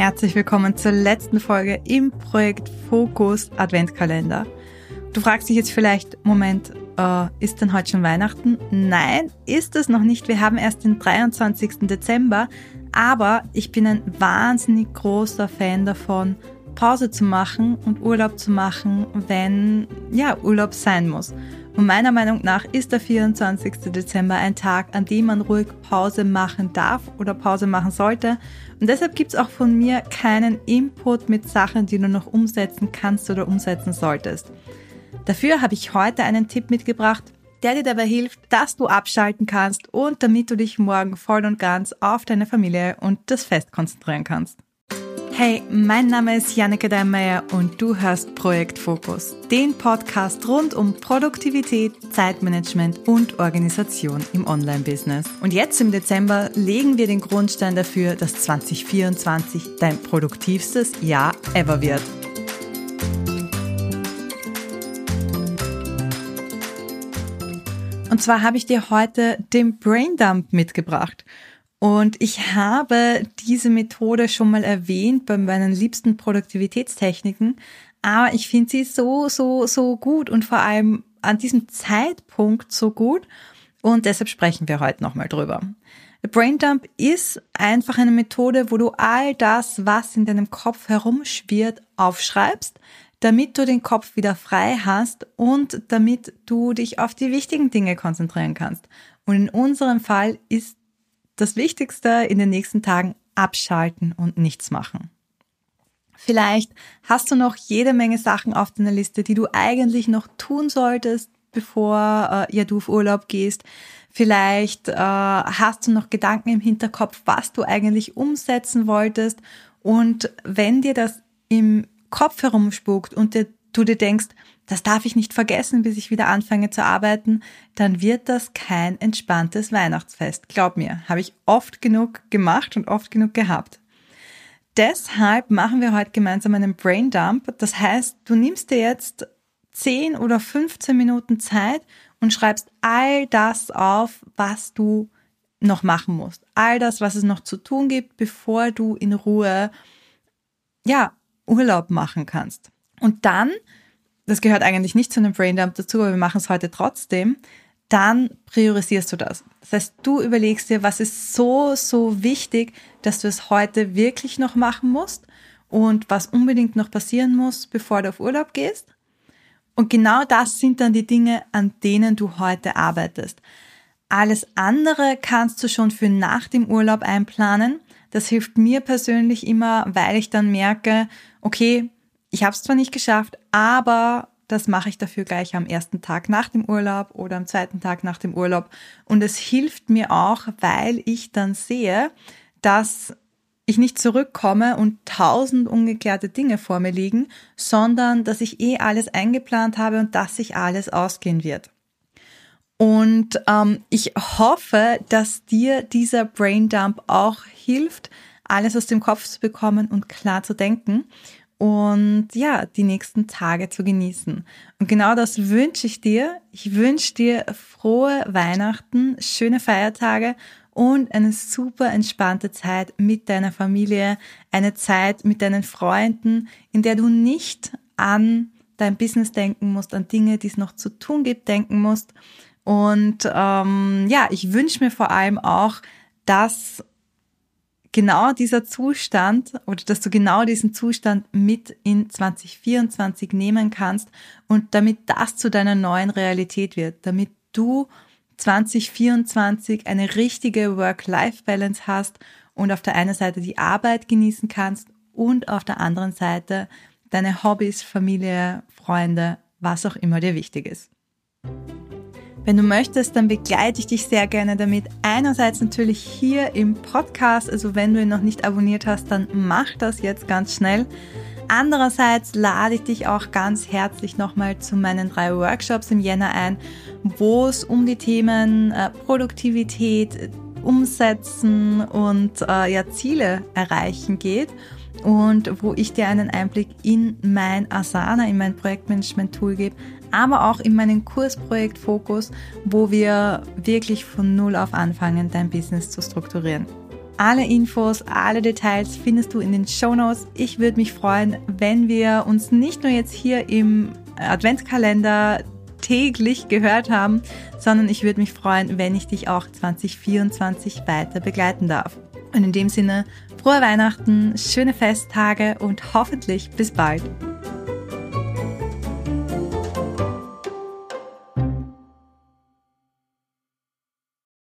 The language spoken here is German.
Herzlich willkommen zur letzten Folge im Projekt Fokus Adventkalender. Du fragst dich jetzt vielleicht, Moment, äh, ist denn heute schon Weihnachten? Nein, ist es noch nicht. Wir haben erst den 23. Dezember, aber ich bin ein wahnsinnig großer Fan davon, Pause zu machen und Urlaub zu machen, wenn ja Urlaub sein muss. Und meiner Meinung nach ist der 24. Dezember ein Tag, an dem man ruhig Pause machen darf oder Pause machen sollte. Und deshalb gibt es auch von mir keinen Input mit Sachen, die du noch umsetzen kannst oder umsetzen solltest. Dafür habe ich heute einen Tipp mitgebracht, der dir dabei hilft, dass du abschalten kannst und damit du dich morgen voll und ganz auf deine Familie und das Fest konzentrieren kannst. Hey, mein Name ist Janneke Deinmeier und du hörst Projekt Fokus, den Podcast rund um Produktivität, Zeitmanagement und Organisation im Online-Business. Und jetzt im Dezember legen wir den Grundstein dafür, dass 2024 dein produktivstes Jahr ever wird. Und zwar habe ich dir heute den Braindump mitgebracht. Und ich habe diese Methode schon mal erwähnt bei meinen liebsten Produktivitätstechniken, aber ich finde sie so, so, so gut und vor allem an diesem Zeitpunkt so gut und deshalb sprechen wir heute nochmal drüber. Braindump ist einfach eine Methode, wo du all das, was in deinem Kopf herumschwirrt, aufschreibst, damit du den Kopf wieder frei hast und damit du dich auf die wichtigen Dinge konzentrieren kannst. Und in unserem Fall ist das Wichtigste in den nächsten Tagen abschalten und nichts machen. Vielleicht hast du noch jede Menge Sachen auf deiner Liste, die du eigentlich noch tun solltest, bevor äh, ja du auf Urlaub gehst. Vielleicht äh, hast du noch Gedanken im Hinterkopf, was du eigentlich umsetzen wolltest. Und wenn dir das im Kopf herumspukt und dir, du dir denkst, das darf ich nicht vergessen, bis ich wieder anfange zu arbeiten, dann wird das kein entspanntes Weihnachtsfest. Glaub mir, habe ich oft genug gemacht und oft genug gehabt. Deshalb machen wir heute gemeinsam einen Brain Dump. Das heißt, du nimmst dir jetzt 10 oder 15 Minuten Zeit und schreibst all das auf, was du noch machen musst. All das, was es noch zu tun gibt, bevor du in Ruhe, ja, Urlaub machen kannst. Und dann das gehört eigentlich nicht zu einem Braindump dazu, aber wir machen es heute trotzdem, dann priorisierst du das. Das heißt, du überlegst dir, was ist so, so wichtig, dass du es heute wirklich noch machen musst und was unbedingt noch passieren muss, bevor du auf Urlaub gehst. Und genau das sind dann die Dinge, an denen du heute arbeitest. Alles andere kannst du schon für nach dem Urlaub einplanen. Das hilft mir persönlich immer, weil ich dann merke, okay, ich habe es zwar nicht geschafft, aber das mache ich dafür gleich am ersten Tag nach dem Urlaub oder am zweiten Tag nach dem Urlaub. Und es hilft mir auch, weil ich dann sehe, dass ich nicht zurückkomme und tausend ungeklärte Dinge vor mir liegen, sondern dass ich eh alles eingeplant habe und dass sich alles ausgehen wird. Und ähm, ich hoffe, dass dir dieser Braindump auch hilft, alles aus dem Kopf zu bekommen und klar zu denken und ja, die nächsten Tage zu genießen. Und genau das wünsche ich dir. Ich wünsche dir frohe Weihnachten, schöne Feiertage und eine super entspannte Zeit mit deiner Familie, eine Zeit mit deinen Freunden, in der du nicht an dein Business denken musst, an Dinge, die es noch zu tun gibt, denken musst. Und ähm, ja, ich wünsche mir vor allem auch, dass genau dieser Zustand oder dass du genau diesen Zustand mit in 2024 nehmen kannst und damit das zu deiner neuen Realität wird, damit du 2024 eine richtige Work-Life-Balance hast und auf der einen Seite die Arbeit genießen kannst und auf der anderen Seite deine Hobbys, Familie, Freunde, was auch immer dir wichtig ist. Wenn du möchtest, dann begleite ich dich sehr gerne damit. Einerseits natürlich hier im Podcast, also wenn du ihn noch nicht abonniert hast, dann mach das jetzt ganz schnell. Andererseits lade ich dich auch ganz herzlich nochmal zu meinen drei Workshops im Jänner ein, wo es um die Themen äh, Produktivität, Umsetzen und äh, ja, Ziele erreichen geht und wo ich dir einen Einblick in mein Asana, in mein Projektmanagement-Tool gebe, aber auch in meinem Kursprojekt Fokus, wo wir wirklich von Null auf anfangen, dein Business zu strukturieren. Alle Infos, alle Details findest du in den Show Notes. Ich würde mich freuen, wenn wir uns nicht nur jetzt hier im Adventskalender täglich gehört haben, sondern ich würde mich freuen, wenn ich dich auch 2024 weiter begleiten darf. Und in dem Sinne, frohe Weihnachten, schöne Festtage und hoffentlich bis bald.